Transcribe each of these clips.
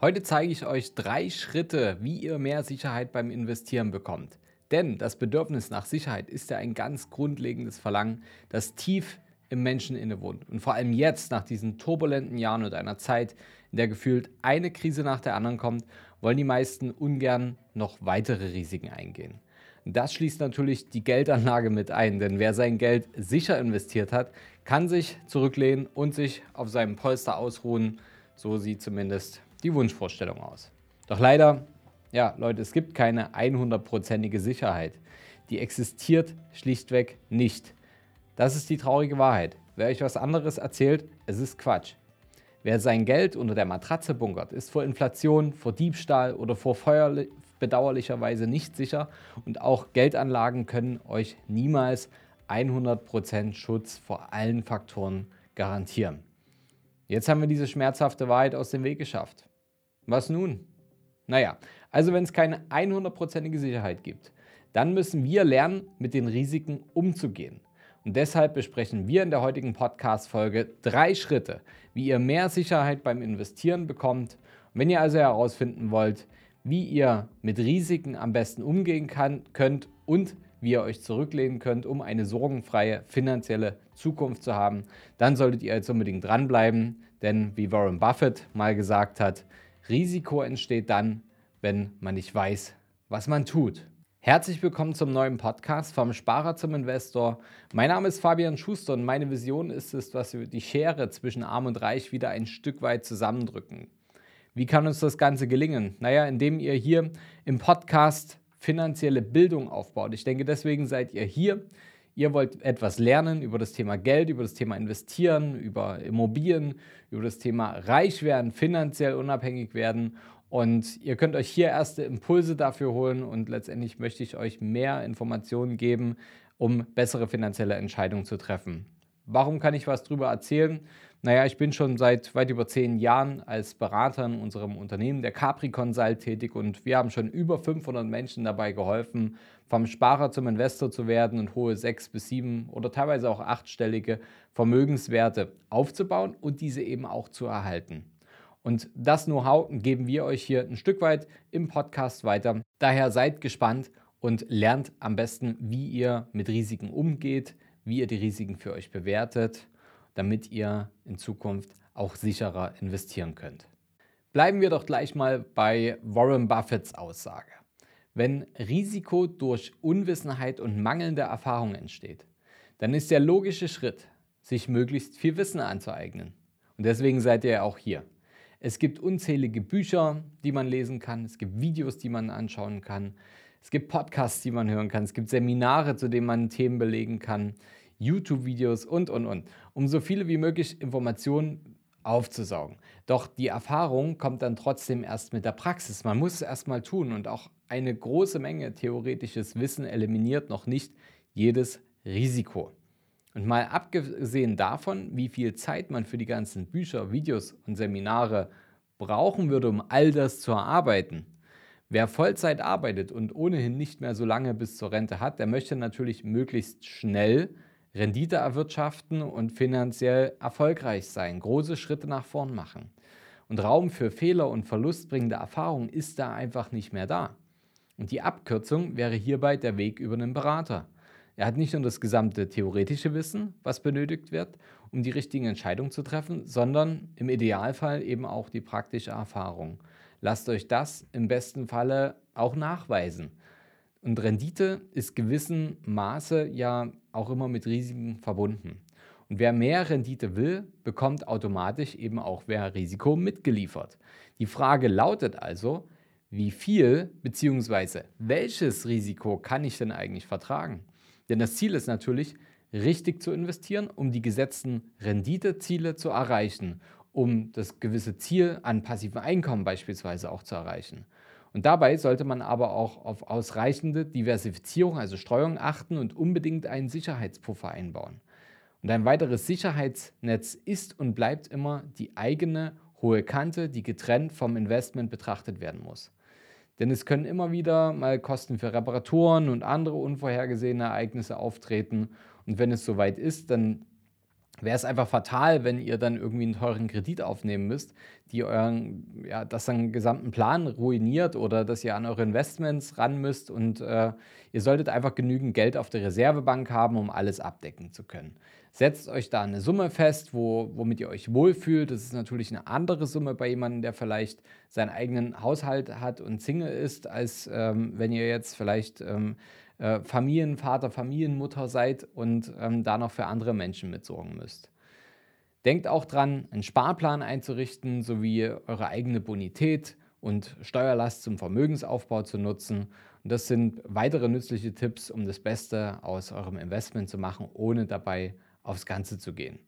Heute zeige ich euch drei Schritte, wie ihr mehr Sicherheit beim Investieren bekommt. Denn das Bedürfnis nach Sicherheit ist ja ein ganz grundlegendes Verlangen, das tief im Menschen innewohnt. Und vor allem jetzt, nach diesen turbulenten Jahren und einer Zeit, in der gefühlt eine Krise nach der anderen kommt, wollen die meisten ungern noch weitere Risiken eingehen. Das schließt natürlich die Geldanlage mit ein, denn wer sein Geld sicher investiert hat, kann sich zurücklehnen und sich auf seinem Polster ausruhen. So sieht zumindest die Wunschvorstellung aus. Doch leider, ja, Leute, es gibt keine 100%ige Sicherheit. Die existiert schlichtweg nicht. Das ist die traurige Wahrheit. Wer euch was anderes erzählt, es ist Quatsch. Wer sein Geld unter der Matratze bunkert, ist vor Inflation, vor Diebstahl oder vor Feuer bedauerlicherweise nicht sicher und auch Geldanlagen können euch niemals 100% Schutz vor allen Faktoren garantieren. Jetzt haben wir diese schmerzhafte Wahrheit aus dem Weg geschafft. Was nun? Naja, also wenn es keine 100%ige Sicherheit gibt, dann müssen wir lernen, mit den Risiken umzugehen. Und deshalb besprechen wir in der heutigen Podcast-Folge drei Schritte, wie ihr mehr Sicherheit beim Investieren bekommt. Und wenn ihr also herausfinden wollt, wie ihr mit Risiken am besten umgehen kann, könnt und wie ihr euch zurücklehnen könnt, um eine sorgenfreie finanzielle Zukunft zu haben, dann solltet ihr jetzt unbedingt dranbleiben. Denn wie Warren Buffett mal gesagt hat, Risiko entsteht dann, wenn man nicht weiß, was man tut. Herzlich willkommen zum neuen Podcast vom Sparer zum Investor. Mein Name ist Fabian Schuster und meine Vision ist es, dass wir die Schere zwischen Arm und Reich wieder ein Stück weit zusammendrücken. Wie kann uns das Ganze gelingen? Naja, indem ihr hier im Podcast finanzielle Bildung aufbaut. Ich denke, deswegen seid ihr hier. Ihr wollt etwas lernen über das Thema Geld, über das Thema Investieren, über Immobilien, über das Thema reich werden, finanziell unabhängig werden. Und ihr könnt euch hier erste Impulse dafür holen und letztendlich möchte ich euch mehr Informationen geben, um bessere finanzielle Entscheidungen zu treffen. Warum kann ich was darüber erzählen? Naja, ich bin schon seit weit über zehn Jahren als Berater in unserem Unternehmen, der Capri Consult, tätig und wir haben schon über 500 Menschen dabei geholfen, vom Sparer zum Investor zu werden und hohe sechs bis sieben oder teilweise auch achtstellige Vermögenswerte aufzubauen und diese eben auch zu erhalten. Und das Know-how geben wir euch hier ein Stück weit im Podcast weiter. Daher seid gespannt und lernt am besten, wie ihr mit Risiken umgeht, wie ihr die Risiken für euch bewertet damit ihr in Zukunft auch sicherer investieren könnt. Bleiben wir doch gleich mal bei Warren Buffetts Aussage. Wenn Risiko durch Unwissenheit und mangelnde Erfahrung entsteht, dann ist der logische Schritt, sich möglichst viel Wissen anzueignen. Und deswegen seid ihr ja auch hier. Es gibt unzählige Bücher, die man lesen kann. Es gibt Videos, die man anschauen kann. Es gibt Podcasts, die man hören kann. Es gibt Seminare, zu denen man Themen belegen kann. YouTube-Videos und, und, und, um so viele wie möglich Informationen aufzusaugen. Doch die Erfahrung kommt dann trotzdem erst mit der Praxis. Man muss es erstmal tun und auch eine große Menge theoretisches Wissen eliminiert noch nicht jedes Risiko. Und mal abgesehen davon, wie viel Zeit man für die ganzen Bücher, Videos und Seminare brauchen würde, um all das zu erarbeiten. Wer Vollzeit arbeitet und ohnehin nicht mehr so lange bis zur Rente hat, der möchte natürlich möglichst schnell Rendite erwirtschaften und finanziell erfolgreich sein, große Schritte nach vorn machen. Und Raum für Fehler und verlustbringende Erfahrungen ist da einfach nicht mehr da. Und die Abkürzung wäre hierbei der Weg über einen Berater. Er hat nicht nur das gesamte theoretische Wissen, was benötigt wird, um die richtigen Entscheidungen zu treffen, sondern im Idealfall eben auch die praktische Erfahrung. Lasst euch das im besten Falle auch nachweisen. Und Rendite ist gewissen Maße ja auch immer mit Risiken verbunden. Und wer mehr Rendite will, bekommt automatisch eben auch mehr Risiko mitgeliefert. Die Frage lautet also, wie viel bzw. welches Risiko kann ich denn eigentlich vertragen? Denn das Ziel ist natürlich, richtig zu investieren, um die gesetzten Renditeziele zu erreichen, um das gewisse Ziel an passivem Einkommen beispielsweise auch zu erreichen. Und dabei sollte man aber auch auf ausreichende Diversifizierung, also Streuung achten und unbedingt einen Sicherheitspuffer einbauen. Und ein weiteres Sicherheitsnetz ist und bleibt immer die eigene hohe Kante, die getrennt vom Investment betrachtet werden muss. Denn es können immer wieder mal Kosten für Reparaturen und andere unvorhergesehene Ereignisse auftreten. Und wenn es soweit ist, dann wäre es einfach fatal, wenn ihr dann irgendwie einen teuren Kredit aufnehmen müsst, die euren, ja, das dann gesamten Plan ruiniert oder dass ihr an eure Investments ran müsst und äh, ihr solltet einfach genügend Geld auf der Reservebank haben, um alles abdecken zu können. Setzt euch da eine Summe fest, wo, womit ihr euch wohlfühlt. Das ist natürlich eine andere Summe bei jemandem, der vielleicht seinen eigenen Haushalt hat und Single ist, als ähm, wenn ihr jetzt vielleicht ähm, äh, Familienvater, Familienmutter seid und ähm, da noch für andere Menschen mitsorgen müsst. Denkt auch dran, einen Sparplan einzurichten, sowie eure eigene Bonität und Steuerlast zum Vermögensaufbau zu nutzen. Und das sind weitere nützliche Tipps, um das Beste aus eurem Investment zu machen, ohne dabei aufs Ganze zu gehen.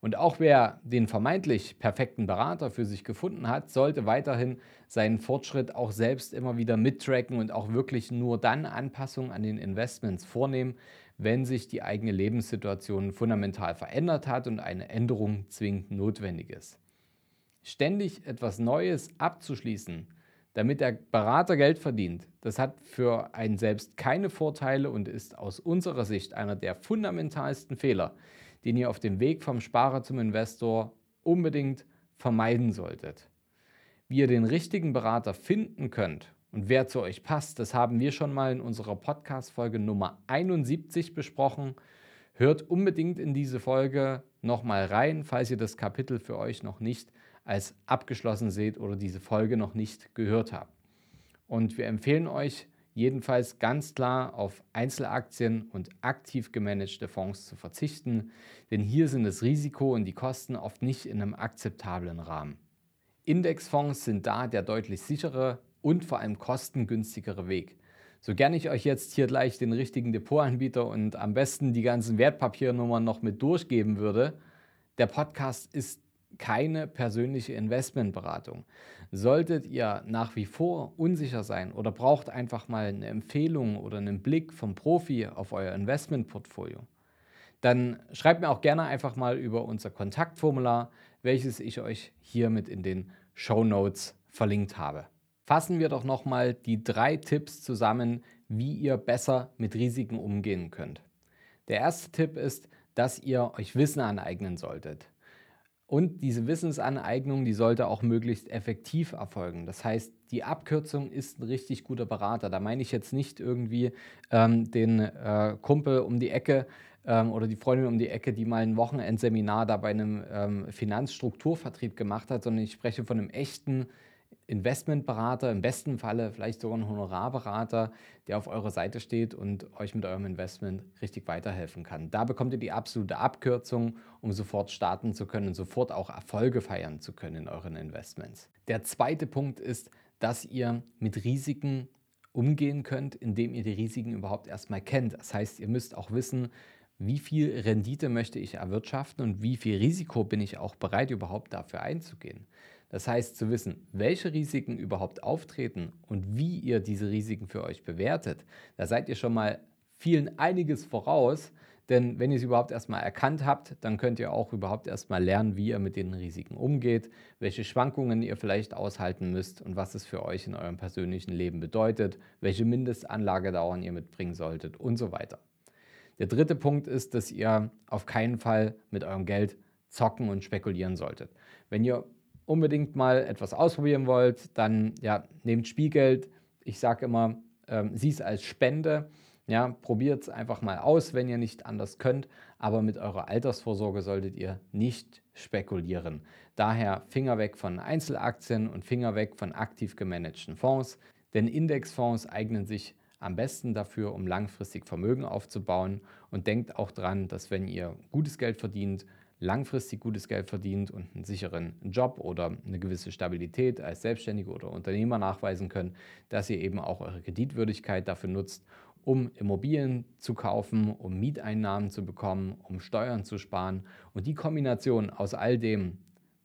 Und auch wer den vermeintlich perfekten Berater für sich gefunden hat, sollte weiterhin seinen Fortschritt auch selbst immer wieder mittracken und auch wirklich nur dann Anpassungen an den Investments vornehmen, wenn sich die eigene Lebenssituation fundamental verändert hat und eine Änderung zwingend notwendig ist. Ständig etwas Neues abzuschließen, damit der Berater Geld verdient, das hat für einen selbst keine Vorteile und ist aus unserer Sicht einer der fundamentalsten Fehler, den ihr auf dem Weg vom Sparer zum Investor unbedingt vermeiden solltet. Wie ihr den richtigen Berater finden könnt und wer zu euch passt, das haben wir schon mal in unserer Podcast-Folge Nummer 71 besprochen. Hört unbedingt in diese Folge nochmal rein, falls ihr das Kapitel für euch noch nicht als abgeschlossen seht oder diese Folge noch nicht gehört habt. Und wir empfehlen euch jedenfalls ganz klar auf Einzelaktien und aktiv gemanagte Fonds zu verzichten, denn hier sind das Risiko und die Kosten oft nicht in einem akzeptablen Rahmen. Indexfonds sind da der deutlich sichere und vor allem kostengünstigere Weg. So gerne ich euch jetzt hier gleich den richtigen Depotanbieter und am besten die ganzen Wertpapiernummern noch mit durchgeben würde, der Podcast ist keine persönliche Investmentberatung. Solltet ihr nach wie vor unsicher sein oder braucht einfach mal eine Empfehlung oder einen Blick vom Profi auf euer Investmentportfolio, dann schreibt mir auch gerne einfach mal über unser Kontaktformular, welches ich euch hiermit in den Show Notes verlinkt habe. Fassen wir doch nochmal die drei Tipps zusammen, wie ihr besser mit Risiken umgehen könnt. Der erste Tipp ist, dass ihr euch Wissen aneignen solltet. Und diese Wissensaneignung, die sollte auch möglichst effektiv erfolgen. Das heißt, die Abkürzung ist ein richtig guter Berater. Da meine ich jetzt nicht irgendwie ähm, den äh, Kumpel um die Ecke ähm, oder die Freundin um die Ecke, die mal ein Wochenendseminar da bei einem ähm, Finanzstrukturvertrieb gemacht hat, sondern ich spreche von einem echten Investmentberater, im besten Falle vielleicht sogar ein Honorarberater, der auf eurer Seite steht und euch mit eurem Investment richtig weiterhelfen kann. Da bekommt ihr die absolute Abkürzung, um sofort starten zu können und sofort auch Erfolge feiern zu können in euren Investments. Der zweite Punkt ist, dass ihr mit Risiken umgehen könnt, indem ihr die Risiken überhaupt erstmal kennt. Das heißt, ihr müsst auch wissen, wie viel Rendite möchte ich erwirtschaften und wie viel Risiko bin ich auch bereit überhaupt dafür einzugehen. Das heißt, zu wissen, welche Risiken überhaupt auftreten und wie ihr diese Risiken für euch bewertet, da seid ihr schon mal vielen einiges voraus, denn wenn ihr sie überhaupt erstmal erkannt habt, dann könnt ihr auch überhaupt erstmal lernen, wie ihr mit den Risiken umgeht, welche Schwankungen ihr vielleicht aushalten müsst und was es für euch in eurem persönlichen Leben bedeutet, welche Mindestanlagedauern ihr mitbringen solltet und so weiter. Der dritte Punkt ist, dass ihr auf keinen Fall mit eurem Geld zocken und spekulieren solltet. Wenn ihr unbedingt mal etwas ausprobieren wollt, dann ja, nehmt Spielgeld. Ich sage immer, ähm, sieh es als Spende. Ja, probiert es einfach mal aus, wenn ihr nicht anders könnt. Aber mit eurer Altersvorsorge solltet ihr nicht spekulieren. Daher Finger weg von Einzelaktien und Finger weg von aktiv gemanagten Fonds. Denn Indexfonds eignen sich am besten dafür, um langfristig Vermögen aufzubauen. Und denkt auch dran, dass wenn ihr gutes Geld verdient, langfristig gutes Geld verdient und einen sicheren Job oder eine gewisse Stabilität als Selbstständige oder Unternehmer nachweisen könnt, dass ihr eben auch eure Kreditwürdigkeit dafür nutzt, um Immobilien zu kaufen, um Mieteinnahmen zu bekommen, um Steuern zu sparen. Und die Kombination aus all dem,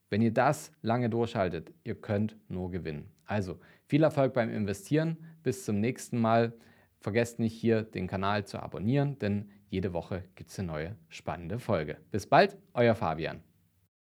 wenn ihr das lange durchhaltet, ihr könnt nur gewinnen. Also viel Erfolg beim Investieren. Bis zum nächsten Mal. Vergesst nicht hier den Kanal zu abonnieren, denn jede Woche gibt es eine neue spannende Folge. Bis bald, euer Fabian.